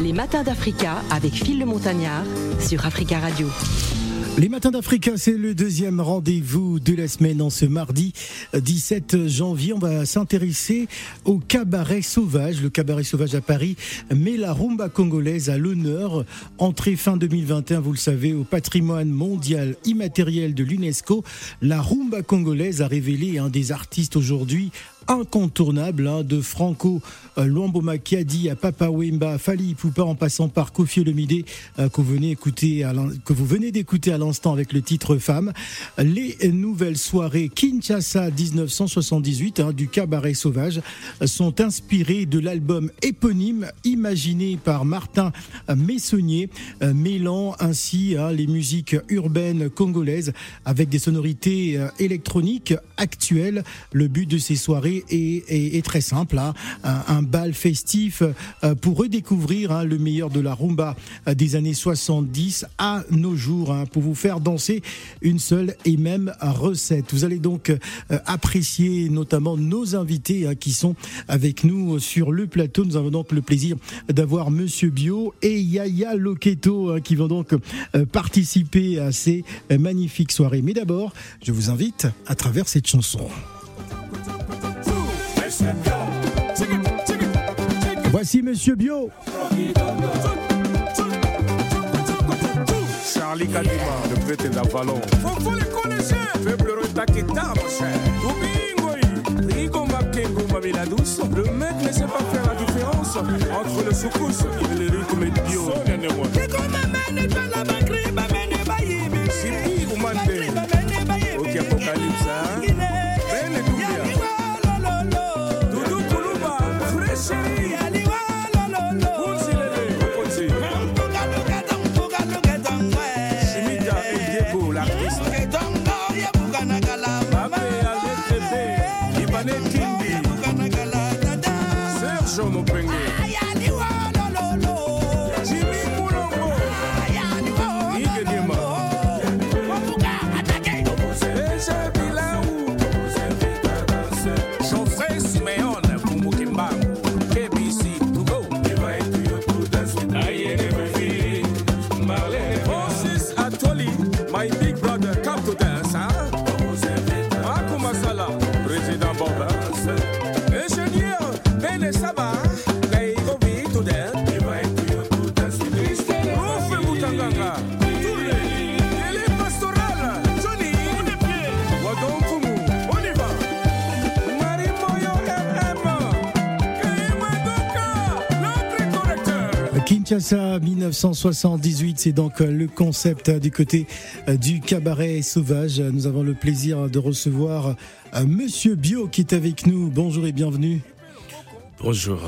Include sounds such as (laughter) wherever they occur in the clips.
Les matins d'Africa avec Phil le Montagnard sur Africa Radio. Les matins d'Africa, c'est le deuxième rendez-vous de la semaine en ce mardi 17 janvier. On va s'intéresser au cabaret sauvage. Le cabaret sauvage à Paris met la rumba congolaise à l'honneur. Entrée fin 2021, vous le savez, au patrimoine mondial immatériel de l'UNESCO. La rumba congolaise a révélé un des artistes aujourd'hui incontournable hein, de Franco euh, Luamboma Kiadi à Papa Wemba, Fali Poupa en passant par Kofi Olomide euh, que vous venez écouter que vous venez d'écouter à l'instant avec le titre Femme. Les nouvelles soirées Kinshasa 1978 hein, du cabaret sauvage sont inspirées de l'album éponyme imaginé par Martin Messonnier, euh, mêlant ainsi hein, les musiques urbaines congolaises avec des sonorités électroniques actuelles. Le but de ces soirées est, très simple. Hein. Un, bal festif euh, pour redécouvrir hein, le meilleur de la rumba euh, des années 70 à nos jours, hein, pour vous faire danser une seule et même recette. Vous allez donc euh, apprécier notamment nos invités qui sont avec nous sur le plateau. Nous avons donc le plaisir d'avoir Monsieur Bio et Yaya Loketo qui vont donc participer à ces magnifiques soirées. Mais d'abord, je vous invite à travers cette chanson. Voici Monsieur Bio. Charlie Kadima, le prêtre d'Avalon. Faut les connaître. Peuple retaketa, mon cher. Domingo, Rigo Makengo, Mamila douce. Le mec ne sait pas faire la différence entre le soukous et le rythme bio. C'est comme un mène, 1978, c'est donc le concept du côté euh, du cabaret sauvage. Nous avons le plaisir de recevoir euh, Monsieur Bio qui est avec nous. Bonjour et bienvenue. Bonjour.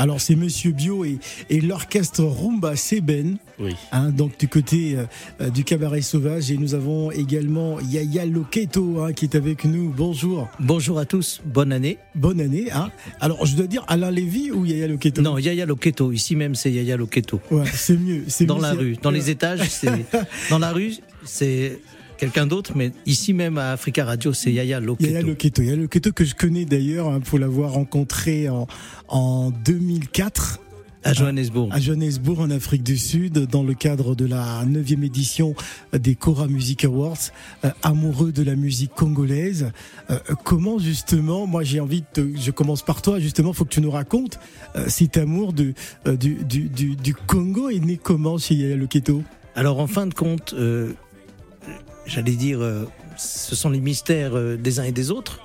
Alors c'est Monsieur Bio et, l'orchestre Rumba Seben, oui. Hein, donc du côté euh, euh, du cabaret sauvage. Et nous avons également Yaya Loketo hein, qui est avec nous. Bonjour. Bonjour à tous, bonne année. Bonne année. Hein. Alors je dois dire Alain Lévy ou Yaya Loketo? Non, Yaya Loketo. Ici même c'est Yaya Loketo. Ouais, c'est mieux. Dans la rue, dans les étages, c'est dans la rue, c'est quelqu'un d'autre, mais ici même à Africa Radio, c'est Yaya Loketo. Yaya Loketo, Yaya Loketo que je connais d'ailleurs hein, pour l'avoir rencontré en, en 2004. À Johannesburg. À Johannesburg, en Afrique du Sud, dans le cadre de la 9e édition des Cora Music Awards, euh, amoureux de la musique congolaise. Euh, comment justement, moi j'ai envie de, je commence par toi, justement, faut que tu nous racontes euh, cet amour de, du, du, du, du, Congo est né comment chez Yaya Loketo? Alors en fin de compte, j'allais dire, euh, ce sont les mystères euh, des uns et des autres.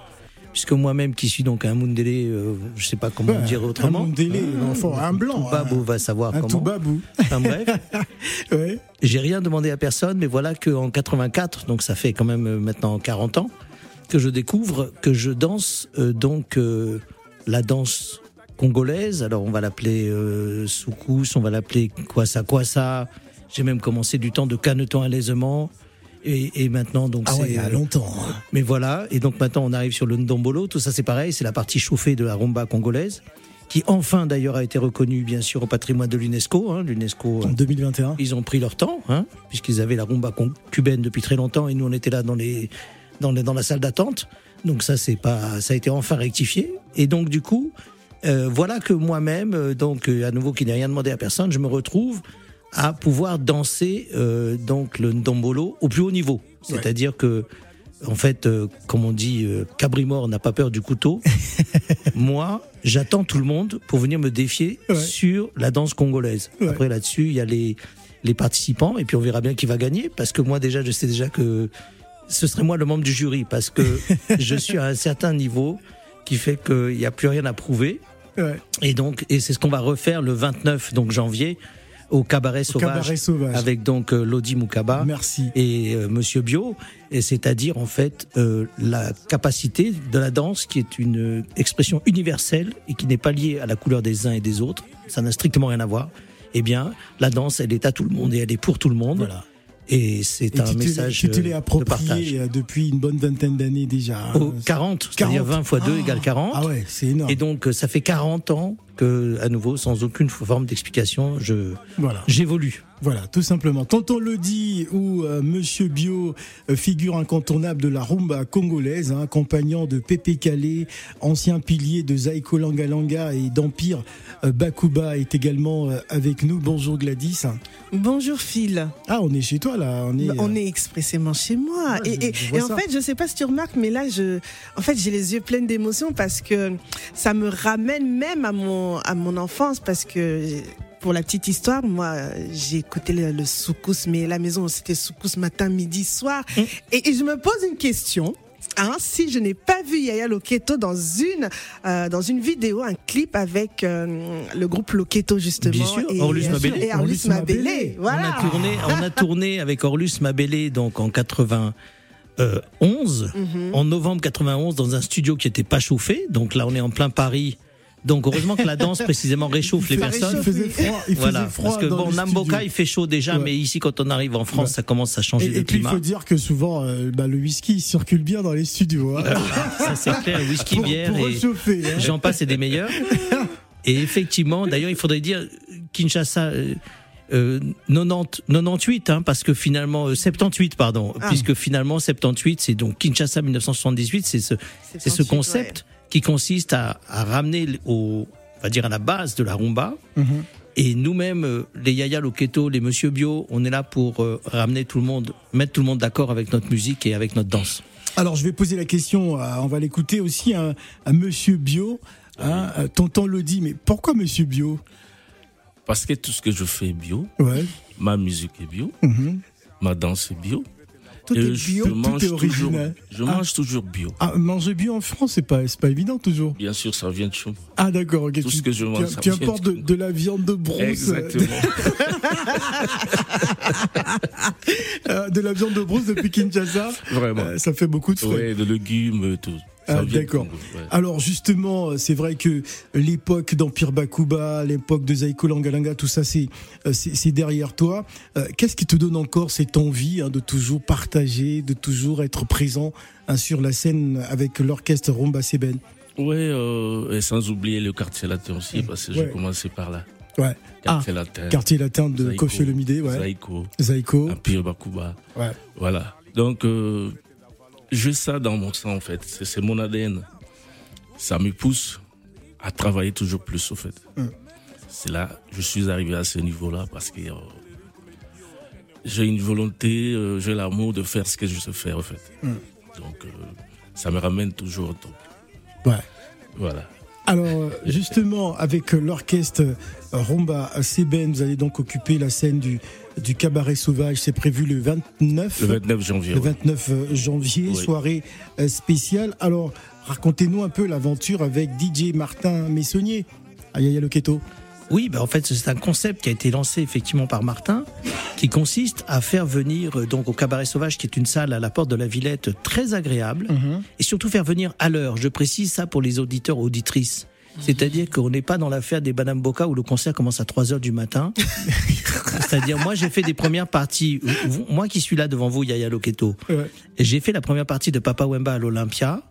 Puisque moi-même, qui suis donc un Mundele, euh, je sais pas comment dire autrement. Un Mundele, hein, un blanc. Tout babou va savoir un comment. Tout babou. Enfin bref. (laughs) ouais. J'ai rien demandé à personne, mais voilà qu'en 84, donc ça fait quand même maintenant 40 ans, que je découvre que je danse donc la danse congolaise. Alors on va l'appeler euh, soukous, on va l'appeler kwasa kwasa. J'ai même commencé du temps de caneton à l'aisement. Et, et, maintenant, donc ah ouais, il y a longtemps. Hein. Mais voilà, et donc maintenant on arrive sur le ndombolo. Tout ça, c'est pareil, c'est la partie chauffée de la rumba congolaise, qui enfin d'ailleurs a été reconnue bien sûr au patrimoine de l'UNESCO. Hein, L'UNESCO en 2021. Ils ont pris leur temps, hein, puisqu'ils avaient la rumba cubaine depuis très longtemps, et nous on était là dans les dans, les, dans la salle d'attente. Donc ça, c'est pas, ça a été enfin rectifié. Et donc du coup, euh, voilà que moi-même, euh, donc euh, à nouveau qui n'ai rien demandé à personne, je me retrouve à pouvoir danser euh, donc le ndombolo au plus haut niveau. C'est-à-dire que en fait, euh, comme on dit, euh, Cabrimore n'a pas peur du couteau. (laughs) Moi, j'attends tout le monde pour venir me défier Ouais. sur la danse congolaise. Ouais. Après, là-dessus, il y a les, les participants et puis on verra bien qui va gagner parce que moi, déjà, je sais déjà que ce serait moi le membre du jury parce que (laughs) je suis à un certain niveau qui fait qu'il n'y a plus rien à prouver. Et donc, et c'est ce qu'on va refaire le 29 donc janvier au cabaret sauvage, Cabaret sauvage. avec donc euh, Lodi Moukaba Merci. et euh, Monsieur Bio, et c'est-à-dire en fait euh, la capacité de la danse qui est une expression universelle et qui n'est pas liée à la couleur des uns et des autres, ça n'a strictement rien à voir. Eh bien, la danse, elle est à tout le monde et elle est pour tout le monde. Voilà. Et c'est un message tu te l'es de approprié partage. depuis une bonne vingtaine d'années déjà. Au 40, c'est-à-dire 40. 20 fois 2 Ah. égale 40. Ah ouais, c'est énorme. Et donc, ça fait 40 ans que, à nouveau, sans aucune forme d'explication, je Voilà. j'évolue. Voilà, tout simplement. Tonton le dit ou euh, Monsieur Bio, euh, figure incontournable de la rumba congolaise, hein, accompagnant de Pépé Calais, ancien pilier de Zaiko Langa Langa et d'Empire euh, Bakuba est également euh, avec nous. Bonjour Gladys. Bonjour Phil. Ah, on est chez toi là. On est. Bah, On est expressément chez moi. Ouais, et je- et- je vois et en fait, je sais pas si tu remarques, mais là, je, en fait, j'ai les yeux pleins d'émotions parce que ça me ramène même à mon, à mon enfance parce que pour la petite histoire, moi, j'ai écouté le, le soukous, mais la maison, c'était soukous matin, midi, soir. Mmh. Et, et je me pose une question. Hein, si je n'ai pas vu Yaya Loketo dans une euh, dans une vidéo, un clip avec euh, le groupe Loketo justement Bien sûr, et, Orlus Mabélé. et Orlus Orlus Mabélé, Mabélé. voilà. On a tourné, on a tourné avec Orlus Mabélé donc en 91, Mhm. en novembre 91 dans un studio qui était pas chauffé. Donc là, on est en plein Paris. Donc heureusement que la danse (laughs) précisément réchauffe les Il personnes. faisait froid. Il Voilà, faisait froid parce que bon, Namboka studio. il fait chaud déjà, Ouais. mais ici quand on arrive en France, Ouais. ça commence à changer Et, de et puis il climat. faut dire que souvent euh, bah, le whisky il circule bien dans les studios. hein. Ça c'est clair, whisky, pour, bière pour et réchauffer. hein. j'en passe et des meilleurs. Et effectivement, d'ailleurs, il faudrait dire Kinshasa. euh, euh, 90, 98, hein, parce que finalement, euh, 78, pardon, Ah. puisque finalement 78, c'est donc Kinshasa 1978, c'est ce, c'est ce 78, concept qui consiste à, à ramener au, on va dire à la base de la rumba. Mhm. Et nous-mêmes, euh, les Yaya Loketo, les Monsieur Bio, on est là pour euh, ramener tout le monde, mettre tout le monde d'accord avec notre musique et avec notre danse. Alors je vais poser la question, à- on va l'écouter aussi à, à Monsieur Bio. Hein, euh, Tonton le dit, mais pourquoi Monsieur Bio? Parce que tout ce que je fais est bio, Ouais. ma musique est bio, Mhm. ma danse est bio. Tout est bio. Tout mange est toujours, original. je Ah. mange toujours bio. Ah, manger bio en France, c'est pas, pas évident toujours. Bien sûr, ça vient de chez moi. Ah d'accord, ok. Tout tu, ce que je mange, tu, ça tu vient importes de- de, la viande de bronze, Exactement. (laughs) euh, de la viande de bronze depuis Kinshasa. Vraiment. Euh, ça fait beaucoup de frais. Ouais, de légumes, tout. Ah, d'accord. Ouais. Alors justement, c'est vrai que l'époque d'Empire Bakuba, l'époque de Zaiko Langalanga, tout ça, c'est euh, c'est derrière toi. Euh, Qu'est-ce qui te donne encore cette envie hein, de toujours partager, de toujours être présent hein, sur la scène avec l'orchestre Rumba Seben? Ouais, euh, et sans oublier le quartier latin aussi, parce que Ouais. j'ai commencé par là. Ouais. Ah, Quartier latin. quartier latin de Zaïko. Kofi Olomide, ouais. Zaïko, Zaiko. Empire Bakuba. Ouais. Voilà. Donc, euh, j'ai ça dans mon sang, en fait. C'est mon ADN. Ça me pousse à travailler toujours plus, au fait. Hum. C'est là, je suis arrivé à ce niveau-là parce que euh, j'ai une volonté, euh, j'ai l'amour de faire ce que je sais faire, en fait. Hum. Donc, euh, ça me ramène toujours au top. Ouais. Voilà. Alors justement, avec l'orchestre Rumba Seben, vous allez donc occuper la scène du, du cabaret sauvage. C'est prévu le 29. Le 29 janvier. le ouais. 29 janvier, Oui. soirée euh, spéciale. Alors, racontez-nous un peu l'aventure avec DJ Martin Messonnier à Yaya Loketo. Oui, ben en fait, c'est un concept qui a été lancé effectivement par Martin, qui consiste à faire venir euh, donc au Cabaret Sauvage, qui est une salle à la porte de la Villette très agréable, et surtout faire venir à l'heure. Je précise ça pour les auditeurs auditrices. C'est-à-dire qu'on n'est pas dans l'affaire des Madame Boca où le concert commence à 3 heures du matin. (laughs) C'est-à-dire, moi, j'ai fait des premières parties. Moi qui suis là devant vous, Yaya Loketo, Ouais. j'ai fait la première partie de Papa Wemba à l'Olympia.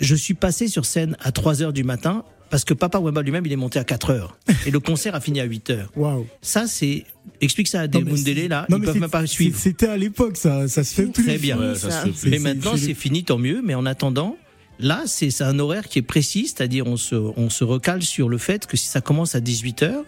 Je suis passé sur scène à 3 heures du matin parce que Papa Wemba lui-même, il est monté à 4 heures. Et le concert a fini à 8 heures. Waouh. Ça, c'est. Explique ça à des Non, mais Mundele, c'est- là, non, ils mais peuvent c'est- même pas suivre. C'était à l'époque, ça, ça se fait plus. Très bien. Ouais, ça se fait plus. Mais maintenant, c'est fini, tant mieux. Mais en attendant, Là, c'est un horaire qui est précis, c'est-à-dire on se, on se recale sur le fait que si ça commence à 18h,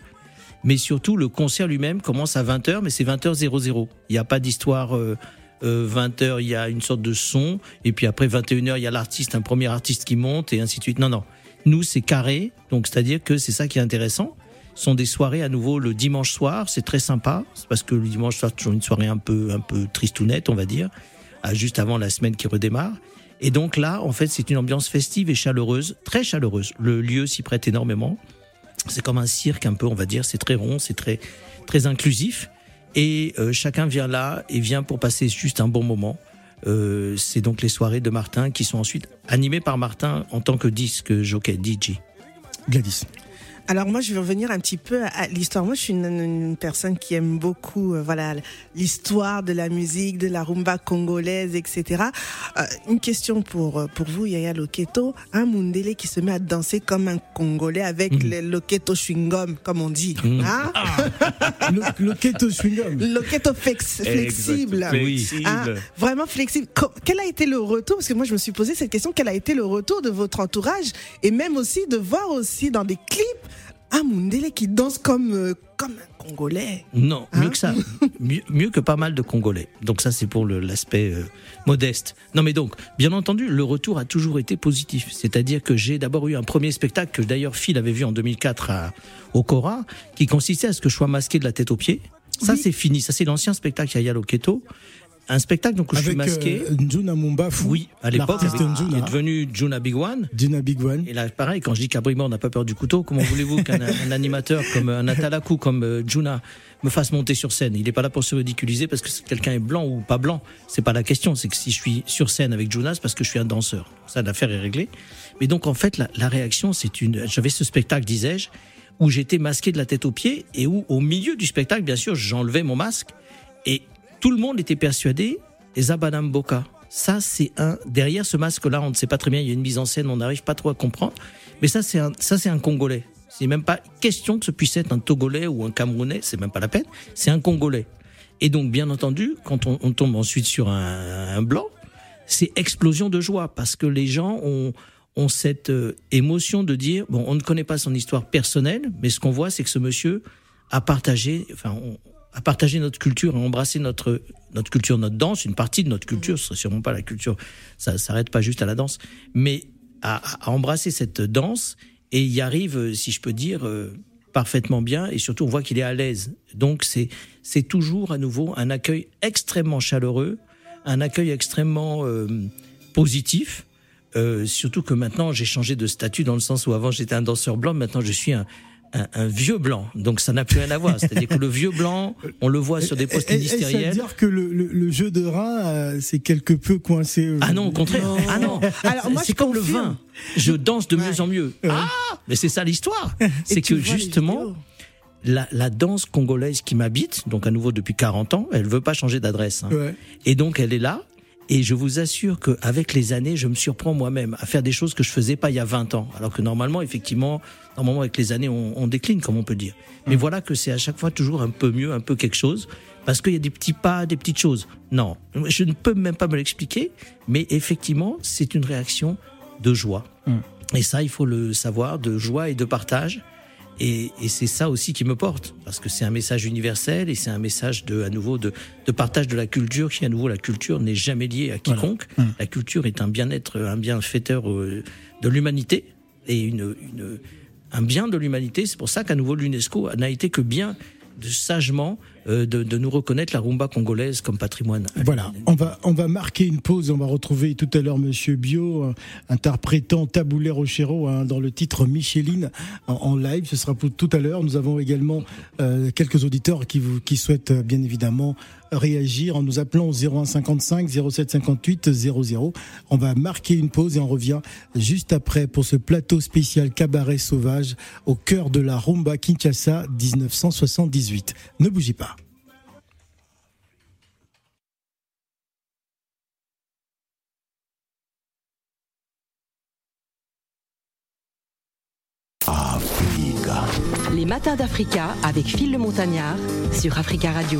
mais surtout le concert lui-même commence à 20h, mais c'est 20h00. Il n'y a pas d'histoire euh, euh, 20h, il y a une sorte de son, et puis après 21h, il y a l'artiste, un premier artiste qui monte, et ainsi de suite. Non, non. Nous, c'est carré, donc c'est-à-dire que c'est ça qui est intéressant. Ce sont des soirées à nouveau le dimanche soir, c'est très sympa, parce que le dimanche soir, c'est toujours une soirée un peu, un peu tristounette, on va dire, juste avant la semaine qui redémarre. Et donc là, en fait, c'est une ambiance festive et chaleureuse, très chaleureuse. Le lieu s'y prête énormément. C'est comme un cirque un peu, on va dire. C'est très rond, c'est très très inclusif. Et euh, chacun vient là et vient pour passer juste un bon moment. Euh, c'est donc les soirées de Martin qui sont ensuite animées par Martin en tant que disque jockey DJ. Gladys. Alors moi, je vais revenir un petit peu à l'histoire. Moi, je suis une, une personne qui aime beaucoup, euh, voilà, l'histoire de la musique, de la rumba congolaise, etc. Euh, une question pour euh, pour vous, Yaya Loketo, un Mundele qui se met à danser comme un Congolais avec Mhm. le Loketo chewing gum, comme on dit, Mhm. hein? (laughs) Le, le keto chewing-gum. Loketo flex- flexible. Ah, vraiment flexible. Quel a été le retour? Parce que moi, je me suis posé cette question. Quel a été le retour de votre entourage? Et même aussi de voir aussi dans des clips un Mundele qui danse comme euh, comme un Congolais. Non, Hein mieux que ça. mieux, mieux que pas mal de Congolais. Donc ça, c'est pour l'aspect euh, modeste. Non, mais donc, bien entendu, le retour a toujours été positif. C'est-à-dire que j'ai d'abord eu un premier spectacle que d'ailleurs Phil avait vu en 2004 à, au Cora, qui consistait à ce que je sois masqué de la tête aux pieds. Ça, Oui. c'est fini. Ça, c'est l'ancien spectacle Yaya Loketo. Un spectacle donc où je suis Avec masqué. euh, Njuna Mumba Fou. oui, à l'époque, avec- il est Njuna. devenu Juna Big One. Big One. Et là, pareil, quand je dis qu'Abrima, on n'a pas peur du couteau, comment voulez-vous qu'un (laughs) un animateur comme un Atalaku, comme euh, Juna, me fasse monter sur scène? Il n'est pas là pour se ridiculiser parce que quelqu'un est blanc ou pas blanc. C'est pas la question. C'est que si je suis sur scène avec Juna, c'est parce que je suis un danseur. Ça, l'affaire est réglée. Mais donc, en fait, la, la réaction, c'est une. J'avais ce spectacle, disais-je, où j'étais masqué de la tête aux pieds et où, au milieu du spectacle, bien sûr, j'enlevais mon masque et tout le monde était persuadé les Abanam Boka. Ça, c'est un. Derrière ce masque-là, on ne sait pas très bien. Il y a une mise en scène, on n'arrive pas trop à comprendre. Mais ça, c'est un. Ça, c'est un Congolais. C'est même pas question que ce puisse être un Togolais ou un Camerounais. C'est même pas la peine. C'est un Congolais. Et donc, bien entendu, quand on, on tombe ensuite sur un, un blanc, c'est explosion de joie parce que les gens ont ont cette euh, émotion de dire bon, on ne connaît pas son histoire personnelle, mais ce qu'on voit, c'est que ce monsieur a partagé, enfin, on- a partagé notre culture, a embrassé notre notre culture, notre danse, une partie de notre culture, ce serait sûrement pas la culture, ça s'arrête pas juste à la danse, mais à, à embrasser cette danse et y arrive, euh, si je peux dire, euh, parfaitement bien et surtout on voit qu'il est à l'aise. Donc c'est c'est toujours à nouveau un accueil extrêmement chaleureux, un accueil extrêmement euh, positif. Surtout que maintenant j'ai changé de statut dans le sens où avant j'étais un danseur blanc, maintenant je suis un, un, un vieux blanc. Donc ça n'a plus rien à voir. C'est-à-dire que le vieux blanc, on le voit sur des postes ministériels. dire que le, le- le jeu de rein, euh, c'est quelque peu coincé euh, Ah non, au contraire. Non. Ah non. (laughs) Alors, moi, c'est comme le vin. Je danse de Ouais. mieux en mieux. Ouais. Ah, mais c'est ça l'histoire. (laughs) C'est que justement, la, la danse congolaise qui m'habite, donc à nouveau depuis 40 ans, elle veut pas changer d'adresse. hein. Ouais. Et donc elle est là. Et je vous assure qu'avec les années, je me surprends moi-même à faire des choses que je faisais pas il y a 20 ans. Alors que normalement, effectivement, normalement avec les années, on, on décline, comme on peut dire. Mais voilà que c'est à chaque fois toujours un peu mieux, un peu quelque chose, parce qu'il y a des petits pas, des petites choses. Non, je ne peux même pas me l'expliquer, mais effectivement, c'est une réaction de joie. Et ça, il faut le savoir, de joie et de partage. Et, et c'est ça aussi qui me porte, parce que c'est un message universel et c'est un message de, à nouveau, de, de partage de la culture. Qui, à nouveau, la culture n'est jamais liée à quiconque. La culture est un bien-être, un bienfaiteur euh, de l'humanité et une, une, un bien de l'humanité. C'est pour ça qu'à nouveau, l'UNESCO n'a été que bien de, sagement de, de nous reconnaître la rumba congolaise comme patrimoine. Voilà, on va, on va marquer une pause. On va retrouver tout à l'heure Monsieur Bio euh, interprétant Taboulé Rochero hein, dans le titre Micheline en, live. Ce sera pour tout à l'heure. Nous avons également euh, quelques auditeurs qui, vous, qui souhaitent euh, bien évidemment réagir en nous appelant au 0155 0758 00. On va marquer une pause et on revient juste après pour ce plateau spécial cabaret sauvage au cœur de la rumba Kinshasa 1978. Ne bougez pas. Matins d'Africa avec Phil le Montagnard sur Africa Radio.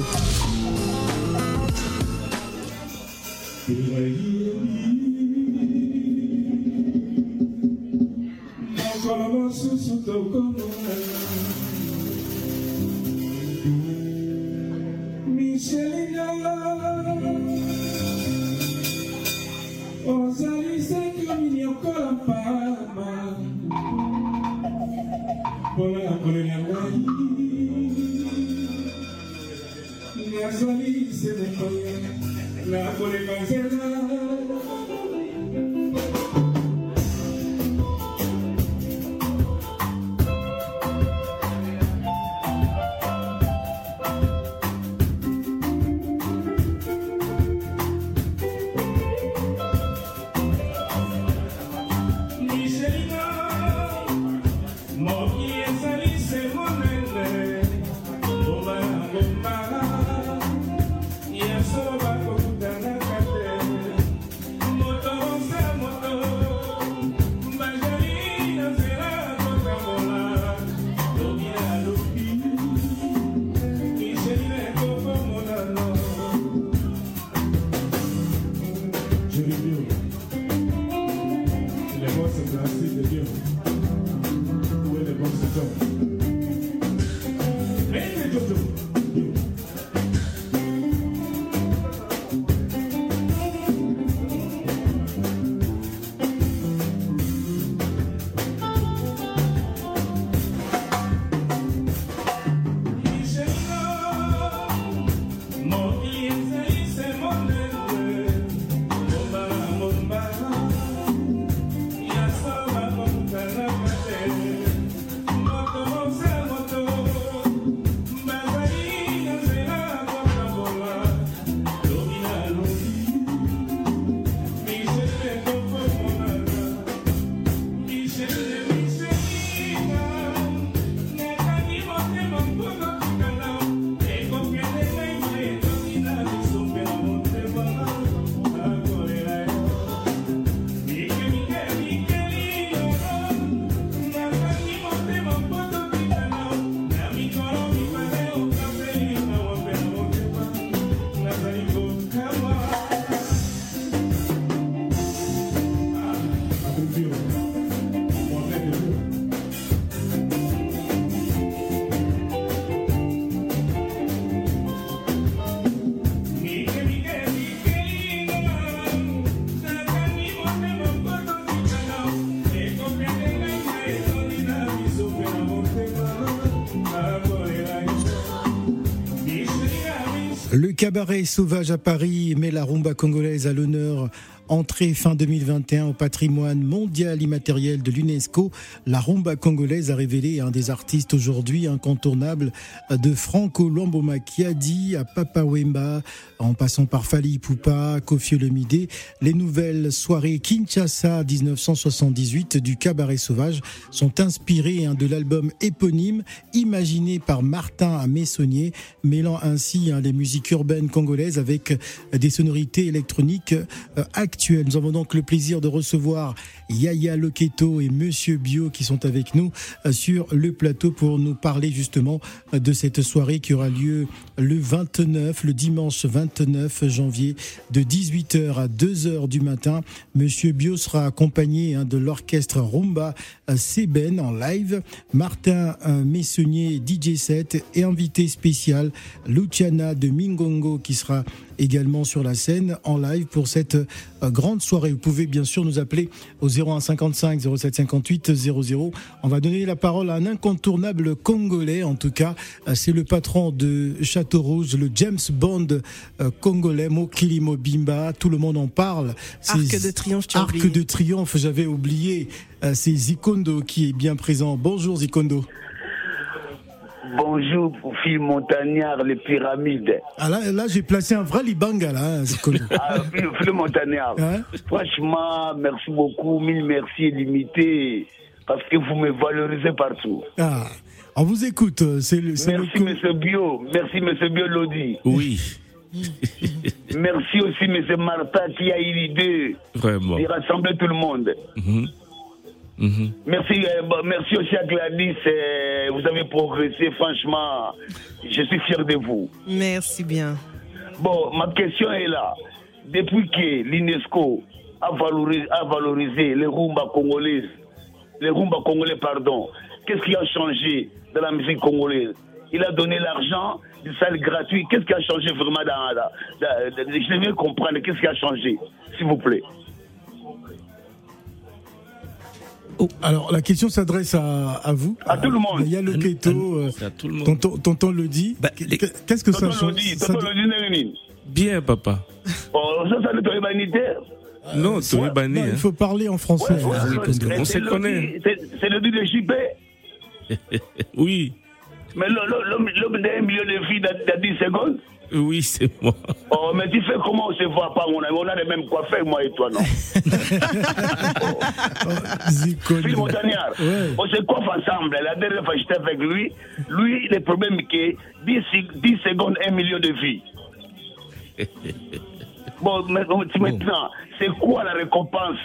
con el agua y la se me fue. La por el cabaret sauvage à Paris met la rumba congolaise à l'honneur. Entrée fin 2021 au patrimoine mondial immatériel de l'UNESCO, la rumba congolaise a révélé un des artistes aujourd'hui incontournables de Franco Luamboma Kiadi à Papa Wemba, en passant par Fali Poupa, Kofi Olomide. Les nouvelles soirées Kinshasa 1978 du cabaret sauvage sont inspirées hein, de l'album éponyme imaginé par Martin Messonnier, mêlant ainsi hein, les musiques urbaines congolaises avec des sonorités électroniques euh, Nous avons donc le plaisir de recevoir Yaya Loketo et Monsieur Bio qui sont avec nous euh, sur le plateau pour nous parler justement euh, de cette soirée qui aura lieu le 29, le dimanche 29 janvier de 18h à 2h du matin. Monsieur Bio sera accompagné hein, de l'orchestre Rumba euh, Seben en live, Martin Messonnier DJ set et invité spécial Luciana de Mingongo qui sera également sur la scène en live pour cette euh, grande soirée. Vous pouvez bien sûr nous appeler au 01 55 07 58 00. On va donner la parole à un incontournable congolais en tout cas. Euh, C'est le patron de Château Rouge, le James Bond euh, congolais, Mokili Mobimba. Tout le monde en parle. Arc de triomphe, tu as Arc oublié. de triomphe, j'avais oublié. C'est Zikondo qui est bien présent. Bonjour Zikondo. Bonjour, fille montagnard, les pyramides. Ah là, là j'ai placé un vrai Libanga là, hein. Ah, fille, fille montagnard. Hein? Franchement, merci beaucoup, mille merci illimité, parce que vous me valorisez partout. Ah, on vous écoute. euh, C'est le, c'est le Merci, monsieur Bio. Merci, monsieur Bio Lodi. Oui, (laughs) Merci aussi, monsieur Martin, qui a eu l'idée vraiment. de rassembler tout le monde. Mhm. Mhm. Merci, euh, bon, merci aussi à Gladys. euh, vous avez progressé, franchement. Je suis fier de vous. Merci bien. Bon, ma question est là. Depuis que l'UNESCO a valorisé, a valorisé les rumba congolaises les rumba congolais, pardon. Qu'est-ce qui a changé dans la musique congolaise? Il a donné l'argent, des salles gratuites. Qu'est-ce qui a changé vraiment dans, dans, dans- dans- Je veux comprendre, qu'est-ce qui a changé, s'il vous plaît? Alors la question s'adresse à, à vous. À tout le monde. Il y a le keto. euh, C'est à tout le monde. Tonton, tonton le dit. Bah, les- Qu'est-ce que ça Tonton change Tonton dit- ndenge nini Bien, papa. Oh, ça, ça ne te humanité non, tu es Non, banni. il hein. faut parler en français. Ouais, ouais, hein. on se le connaît. dit- C'est le dit de JP. Oui, Mais l'homme- d'un million de filles dans, dans 10 secondes oui, c'est moi. Oh, mais tu fais comment on se voit pas, mon ami? On a les mêmes coiffeurs, moi et toi, non? Oh. Phil Montagnard, Ouais. on se coiffe ensemble. La dernière fois que j'étais avec lui, lui, le problème est que 10, sec- 10 secondes, 1 million de vies. (laughs) Bon, mais- maintenant, c'est quoi la récompense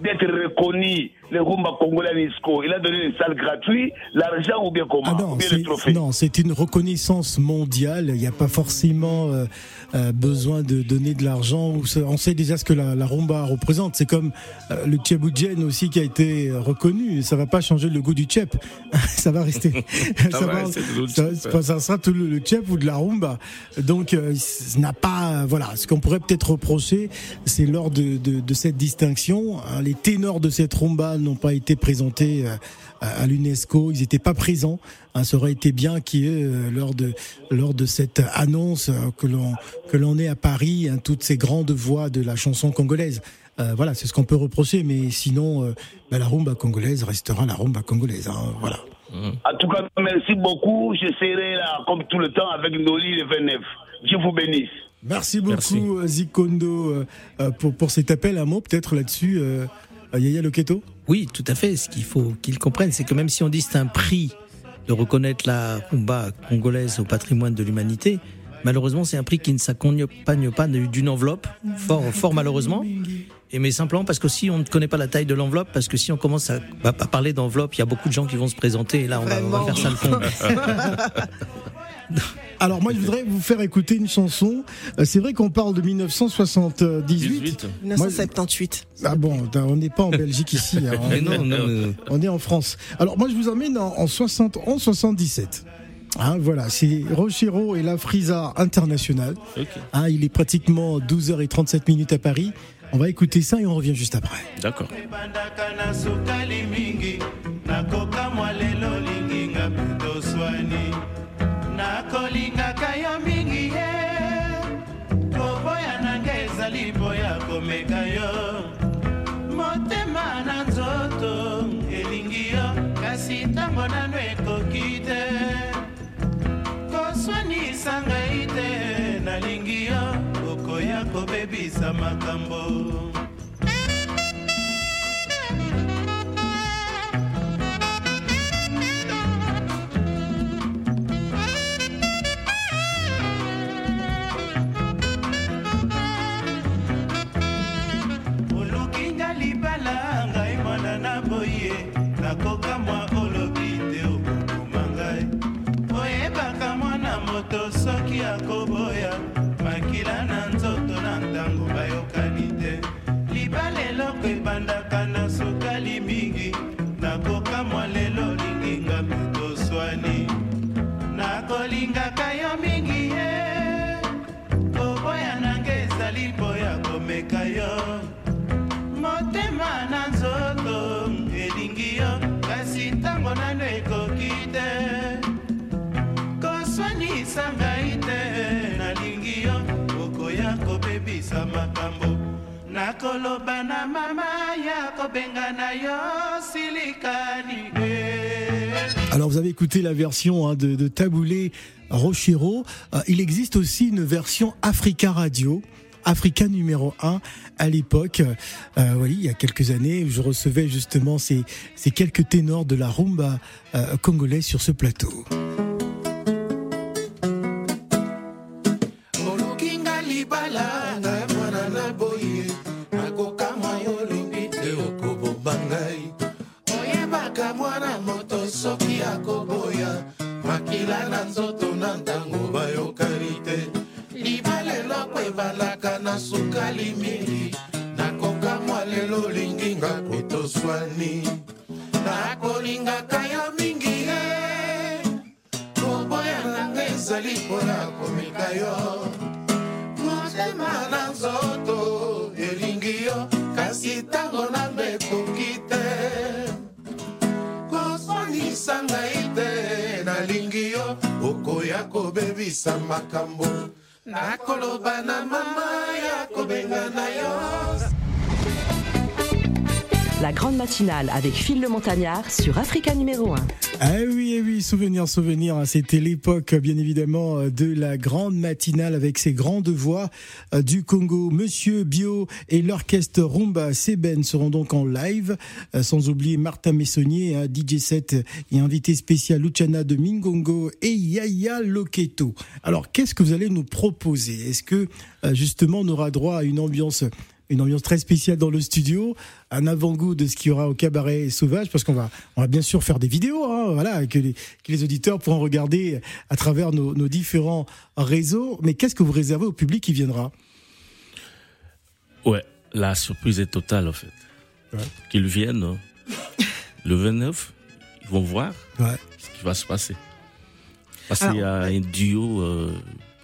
d'être reconnu, le Rumba Congolais Nisco Il a donné une salle gratuite, l'argent ou bien comment Ah Ou non, bien c'est, trophée non, c'est une reconnaissance mondiale. Il n'y a pas forcément euh, euh, besoin de donner de l'argent. On sait déjà ce que la, la rumba représente. C'est comme euh, le tchéboujen aussi qui a été reconnu. Ça va pas changer le goût du tchèp. (laughs) ça va rester. (laughs) Ça va sera tout le, le tchèp ou de la rumba. Donc, euh, ça n'a pas. Voilà, ce qu'on pourrait peut-être reprocher, c'est lors de, de, de cette distinction, hein, les ténors de cette rumba n'ont pas été présentés euh, à l'UNESCO. Ils n'étaient pas présents. Hein, ça aurait été bien qu'il y ait euh, lors de lors de cette annonce euh, que l'on que l'on ait à Paris hein, toutes ces grandes voix de la chanson congolaise. Euh, voilà, c'est ce qu'on peut reprocher, mais sinon, euh, bah, la rumba congolaise restera la rumba congolaise. Hein, voilà. En tout cas, merci beaucoup. Je serai là, comme tout le temps, avec Noli le 29. Dieu vous bénisse. Merci beaucoup Merci. Zikondo euh, pour, pour cet appel. Un mot peut-être là-dessus, Yaya Loketo? Oui, tout à fait. Ce qu'il faut qu'ils comprennent, c'est que même si on dit que c'est un prix de reconnaître la rumba congolaise au patrimoine de l'humanité, malheureusement, c'est un prix qui ne s'accompagne pas d'une enveloppe, fort, fort malheureusement. Et mais simplement parce qu'aussi on ne connaît pas la taille de l'enveloppe, parce que si on commence à, à parler d'enveloppe, il y a beaucoup de gens qui vont se présenter et là on va, on va Vraiment. faire ça le con. (laughs) Alors moi je voudrais vous faire écouter une chanson. Euh, c'est vrai qu'on parle de 1978. 18. 1978. Ah bon, on n'est pas en Belgique ici. hein. (laughs) Mais non, non, On est en France. Alors moi je vous emmène en, en 71 77. Hein, voilà, c'est Rochero et la Frisa International. Ok, Hein, il est pratiquement 12h37 minutes à Paris. On va écouter ça et on revient juste après. d'accord. Nakolingaka yo mingi ye. Koboya nanga ezali boya komeka yo. Motema na nzoto elingi yo. Kasi ntango nano ekoki te. Koswanisa ngai te nalingi yo. Okoya kobebisa makambo Alors vous avez écouté la version hein, de, de Taboulé Rochero. Euh, il existe aussi une version Africa Radio. Africa numéro 1 à l'époque, euh, oui, il y a quelques années, je recevais justement ces, ces quelques ténors de la rumba euh, congolaise sur ce plateau. Makila na nzoto na ntango bayokani te. Libala eloko ebalaka na sukali mingi. Nakokamwa lelo linginga mpe toswani. Nalingaka yo mingi ye. Koboya nanga ezali mpona komika yo. Motema na nzoto elingi yo kasi ntango nanga ekoki te. Koswanisa ngai nalingi yo okoya kobebisa makambo nakoloba na mama ya kobenga na yo La grande matinale avec Phil le Montagnard sur Africa numéro 1. Ah oui, eh oui, souvenir, souvenir. hein, C'était l'époque, bien évidemment, euh, de la grande matinale avec ses grandes voix euh, du Congo. Monsieur Bio et l'orchestre Rumba Seben seront donc en live, euh, sans oublier Martin Messonnier, hein, DJ 7 et invité spécial Luciana de Mingongo et Yaya Loketo. Alors, qu'est-ce que vous allez nous proposer? Est-ce que, justement, on aura droit à une ambiance une ambiance très spéciale dans le studio, un avant-goût de ce qu'il y aura au cabaret sauvage, parce qu'on va, on va bien sûr faire des vidéos, hein, voilà, que les, que les auditeurs pourront regarder à travers nos, nos différents réseaux. Mais qu'est-ce que vous réservez au public qui viendra? Ouais, la surprise est totale en fait. Ouais. Qu'ils viennent hein. le 29, ils vont voir Ouais. ce qui va se passer. Parce qu'il y a un duo, euh,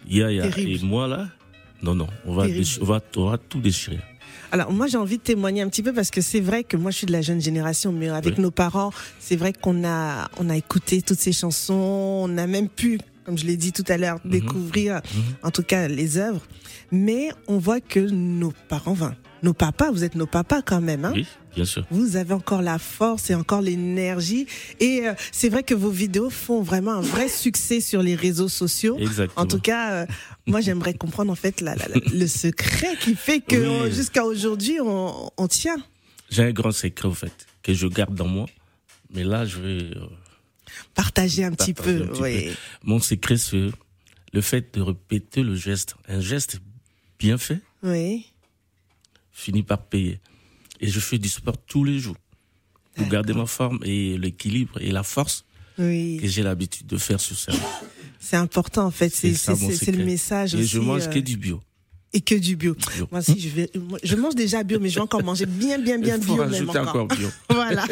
Yaya et moi là. Non, non, va, on va, on va tout déchirer. Alors moi j'ai envie de témoigner un petit peu parce que c'est vrai que moi je suis de la jeune génération, mais avec Oui. nos parents, c'est vrai qu'on a on a écouté toutes ces chansons, on a même pu, comme je l'ai dit tout à l'heure, Mhm. découvrir Mhm. en tout cas les œuvres. Mais on voit que nos parents, enfin, nos papas, vous êtes nos papas quand même, hein Oui, bien sûr. vous avez encore la force et encore l'énergie. Et euh, c'est vrai que vos vidéos font vraiment un vrai succès sur les réseaux sociaux. Exactement. En tout cas, euh, moi j'aimerais comprendre en fait la- la- la- le secret qui fait que Oui. jusqu'à aujourd'hui on, on tient. J'ai un grand secret en fait, que je garde dans moi. Mais là, je vais. euh, Partager un petit peu. un petit oui. Mon secret, c'est le fait de répéter le geste. Un geste bien fait Oui. finit par payer. Et je fais du sport tous les jours pour garder ma forme et l'équilibre et la force Oui. que j'ai l'habitude de faire sur scène. C'est important en fait. C'est le message Et aussi. je mange euh, que du bio. et que du bio. Bio. Moi aussi, je vais. Je mange déjà bio, mais je vais encore manger bien, bien, bien bio même encore. encore bio. (laughs) Voilà.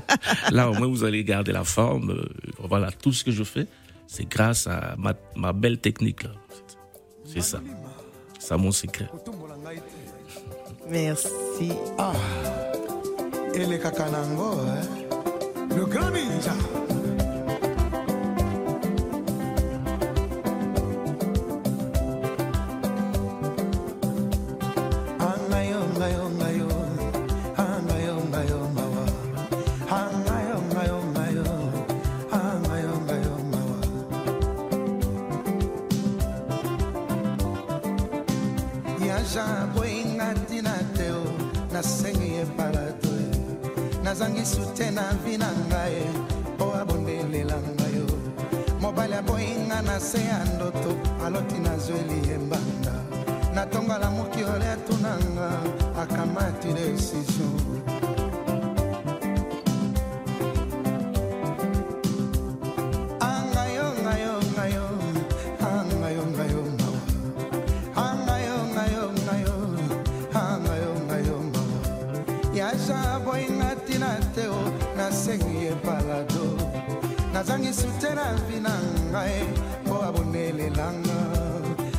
(laughs) Là, au moins, vous allez garder la forme. euh, Voilà, tout ce que je fais, c'est grâce à ma, ma belle technique. C'est ça. C'est mon secret. Merci. Ah, et les cacanangos, hein? Eh? le grand ninja. Nazangisu te na vi na ngai mpo abondelela ngai o mobali aboyinga na se ya ndoto. Aloti nazweli ye mbanda natongola moki ole atunanga akamati desizio nazangisi te na vi na ngai mpo abonelelanga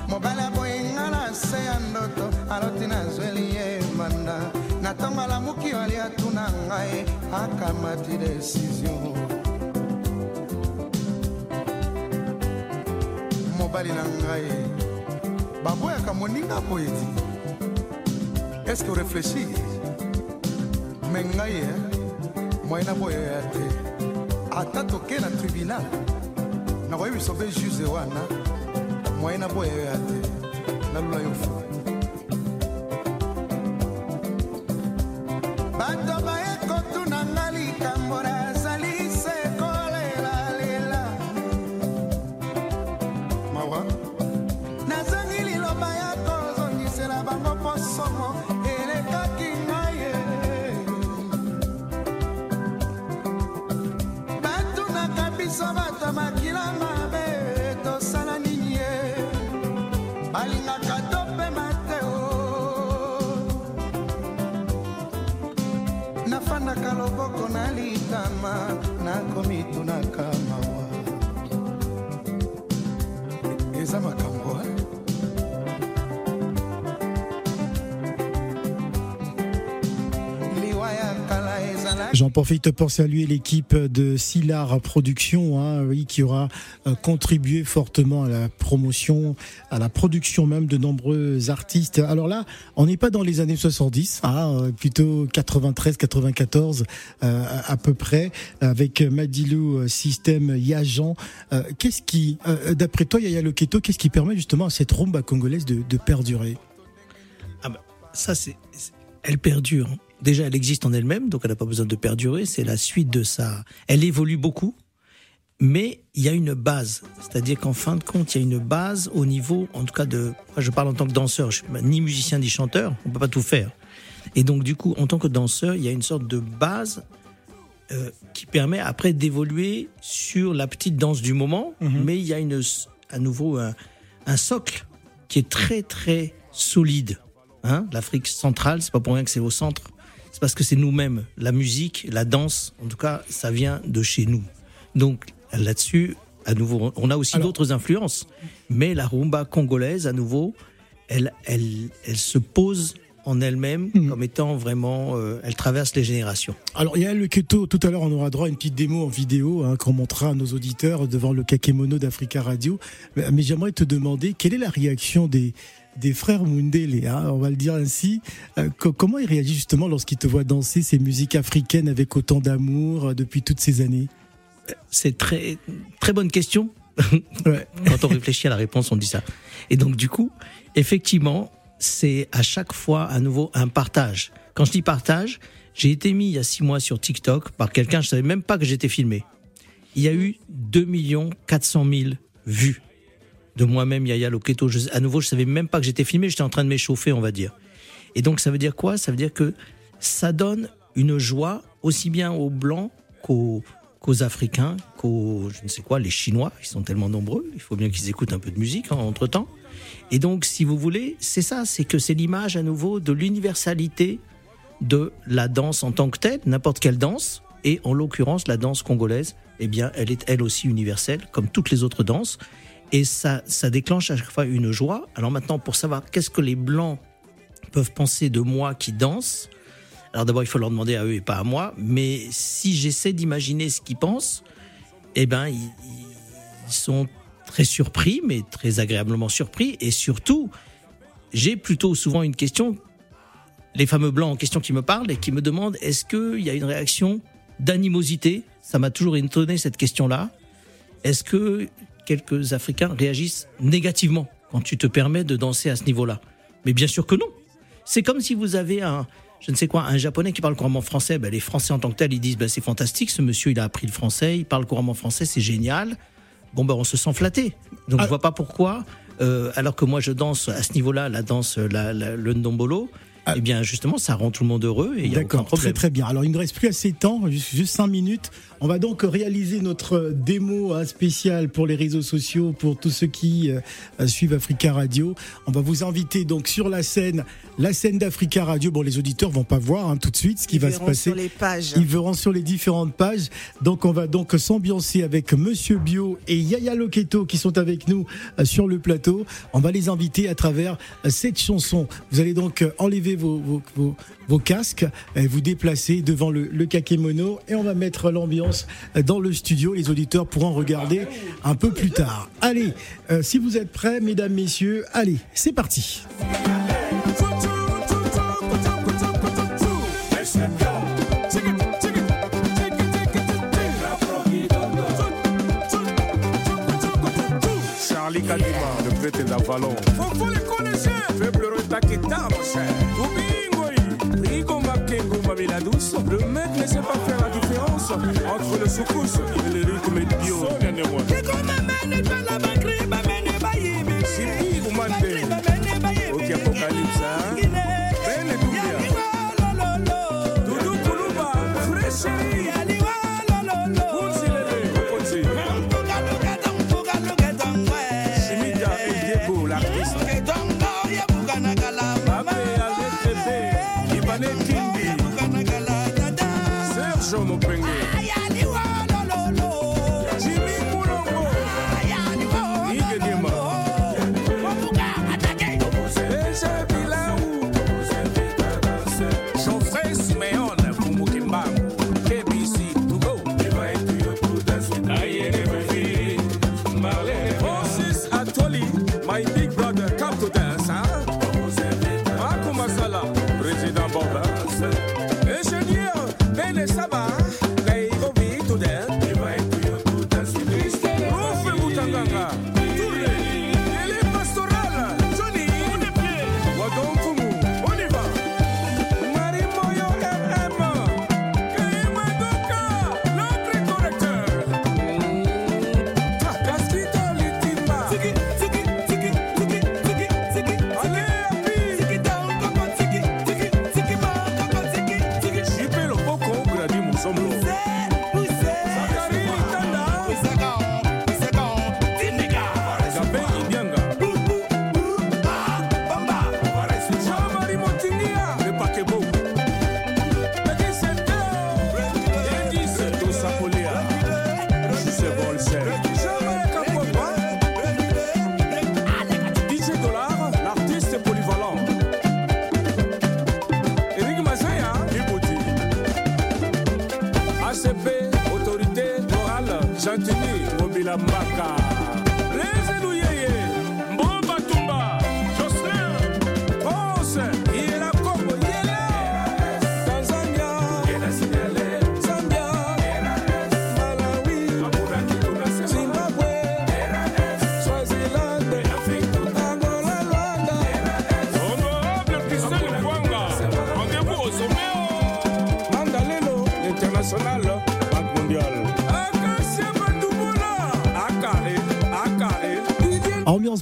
mobali aboyinga na se ya ndoto aloti nazweli ye manda natongola moki oli atuna ngai akamati desizio mobali na ngai baboyaka moninga boye ti eske orefleshi me ngai e moye na boyoya te ata toke na tribunal. Nakoyebi sobe juze wana moye na boyoya te nalula yo fu bato J'en profite pour saluer l'équipe de Silar Productions, hein, qui aura euh, contribué fortement à la promotion, à la production même de nombreux artistes. Alors là, on n'est pas dans les années 70, hein, euh, plutôt 93, 94 euh, à peu près, avec Madilou System Yajan. Euh, qu'est-ce qui, euh, d'après toi, Yaya Loketo, qu'est-ce qui permet justement à cette rumba congolaise de, perdurer? Ah bah, ça, c'est, elle perdure. Déjà, elle existe en elle-même, donc elle n'a pas besoin de perdurer. C'est la suite de ça. Elle évolue beaucoup, mais il y a une base. C'est-à-dire qu'en fin de compte, il y a une base au niveau, en tout cas de. Moi, je parle en tant que danseur. Je suis ni musicien ni chanteur. On peut pas tout faire. Et donc, du coup, en tant que danseur, il y a une sorte de base euh, qui permet après d'évoluer sur la petite danse du moment, mais il y a une, à nouveau un, un socle qui est très très solide. Hein L'Afrique centrale, c'est pas pour rien que c'est au centre. C'est parce que c'est nous-mêmes. La musique, la danse, en tout cas, ça vient de chez nous. Donc là-dessus, à nouveau, on a aussi d'autres influences. Mais la rumba congolaise, à nouveau, elle, elle, elle se pose en elle-même Mhm. comme étant vraiment, euh, elle traverse les générations. Alors, il y a le keto. Tout à l'heure, on aura droit à une petite démo en vidéo hein, qu'on montrera à nos auditeurs devant le Kakemono d'Africa Radio. Mais, mais j'aimerais te demander quelle est la réaction des, des frères Mundele, hein, on va le dire ainsi. Euh, co- comment ils réagissent justement lorsqu'ils te voient danser ces musiques africaines avec autant d'amour euh, depuis toutes ces années? C'est très, très bonne question. (laughs) Ouais. Quand on réfléchit à la réponse, on dit ça. Et donc, du coup, effectivement, c'est à chaque fois à nouveau un partage. Quand je dis partage, j'ai été mis il y a six mois sur TikTok par quelqu'un, je savais même pas que j'étais filmé. Il y a eu 2 400 000 vues de moi-même, Yaya Loketo. Je- à nouveau, je savais même pas que j'étais filmé, j'étais en train de m'échauffer, on va dire. Et donc, ça veut dire quoi? Ça veut dire que ça donne une joie aussi bien aux Blancs qu'aux Africains, qu'aux, je ne sais quoi, les Chinois, ils sont tellement nombreux, il faut bien qu'ils écoutent un peu de musique entre temps. Et donc, si vous voulez, c'est ça, c'est que c'est l'image à nouveau de l'universalité de la danse en tant que telle, n'importe quelle danse, et en l'occurrence, la danse congolaise, eh bien, elle est elle aussi universelle, comme toutes les autres danses, et ça, ça déclenche à chaque fois une joie. Alors maintenant, pour savoir qu'est-ce que les Blancs peuvent penser de moi qui danse, alors d'abord, il faut leur demander à eux et pas à moi, mais si j'essaie d'imaginer ce qu'ils pensent, eh ben, ils, ils sont très surpris, mais très agréablement surpris, et surtout, j'ai plutôt souvent une question, les fameux blancs en question qui me parlent et qui me demandent est-ce qu'il y a une réaction d'animosité? Ça m'a toujours étonné cette question-là. Est-ce que quelques Africains réagissent négativement quand tu te permets de danser à ce niveau-là Mais bien sûr que non. C'est comme si vous avez un, je ne sais quoi, un japonais qui parle couramment français. Ben, les Français en tant que tels, ils disent ben, c'est fantastique, ce monsieur il a appris le français, il parle couramment français, c'est génial. Bon ben on se sent flatté. Donc Ah. je vois pas pourquoi, euh, alors que moi je danse à ce niveau-là, la danse, la, la- le ndombolo, Ah. eh bien justement ça rend tout le monde heureux et il y a aucun D'accord, très très bien. Alors il ne reste plus assez de temps, juste, juste cinq minutes. On va donc réaliser notre démo hein, spéciale pour les réseaux sociaux, pour tous ceux qui euh, euh, suivent Africa Radio. On va vous inviter donc sur la scène, la scène d'Africa Radio. Bon, les auditeurs vont pas voir hein, tout de suite ce qui Ils va se verront passer. sur les pages. Ils verront sur les différentes pages. Donc on va donc s'ambiancer avec Monsieur Bio et Yaya Loketo qui sont avec nous euh, sur le plateau. On va les inviter à travers euh, cette chanson. Vous allez donc euh, vos, vos, vos, vos casques, et vous déplacer devant le, le kakémono et on va mettre l'ambiance dans le studio. Les auditeurs pourront regarder un peu plus tard. Allez, euh, si vous êtes prêts, mesdames, messieurs, allez, c'est parti. Charlie Kadima, le prêtre d'Avalon. Faut, faut les connaître. Retaketa, mon cher. Tubingoi, Rigo Makengo Mamila douce. Le mec ne sait pas faire la différence entre le soukous et le rythme bio. Sonia Nemwa. Sipi room will bring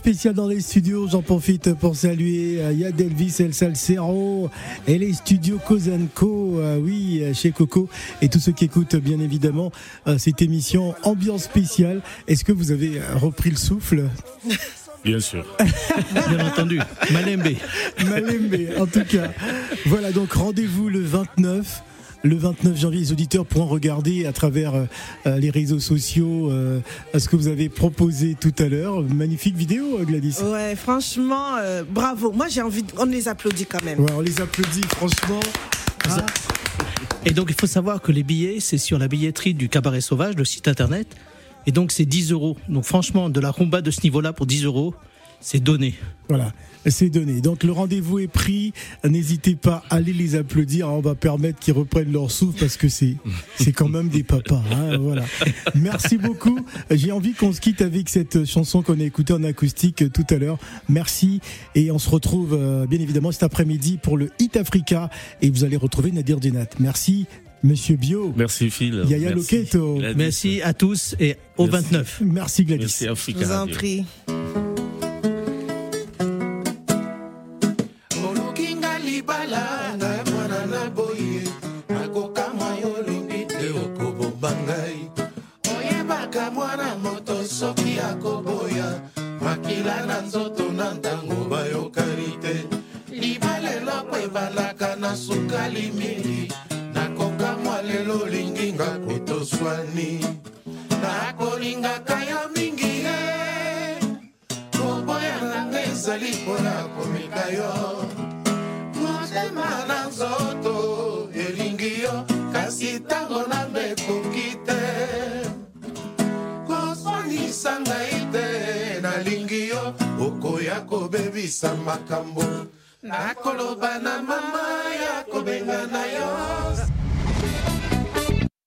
Spéciale dans les studios, j'en profite pour saluer euh, Yad Elvis El Salsero et les studios Kozanko, euh, oui, euh, chez Coco, et tous ceux qui écoutent bien évidemment cette émission Ambiance spéciale. Est-ce que vous avez repris le souffle? Bien sûr. (laughs) Bien entendu. Malembe. Malembe, en tout cas. Voilà, donc rendez-vous le 29. Le 29 janvier, les auditeurs pourront regarder à travers euh, euh, les réseaux sociaux euh, ce que vous avez proposé tout à l'heure. Magnifique vidéo, euh, Gladys. Ouais, franchement, euh, bravo. Moi, j'ai envie, de- on les applaudit quand même. Ouais, on les applaudit, franchement. Ah, Et donc, il faut savoir que les billets, c'est sur la billetterie du Cabaret Sauvage, le site internet. Et donc, c'est 10 euros. Donc, franchement, de la rumba de ce niveau-là pour 10 euros, c'est donné. Voilà, c'est donné. Donc le rendez-vous est pris. N'hésitez pas à aller les applaudir. On va permettre qu'ils reprennent leur souffle parce que c'est c'est quand même des papas. hein, voilà. Merci beaucoup. J'ai envie qu'on se quitte avec cette chanson qu'on a écoutée en acoustique tout à l'heure. Merci et on se retrouve euh, bien évidemment cet après-midi pour le Hit Africa et vous allez retrouver Nadir Denat. Merci. Monsieur Bio. Merci Phil. Yaya Merci. Loketo. Gladys. Merci à tous et au Merci. 29. Merci Gladys. Merci Je Africa vous en prie. Na sukali mingi nakokamwa lelo olingi nga kotoswani nakolingaka yo mingi eh. ye koboya nanga ezali mpona komeka yo. Motema na nzoto elingi yo kasi ntango nanga ekoki te koswanisa ngai te nalingi yo okoya kobebisa makambo nakoloba na mama ya kobenga na yo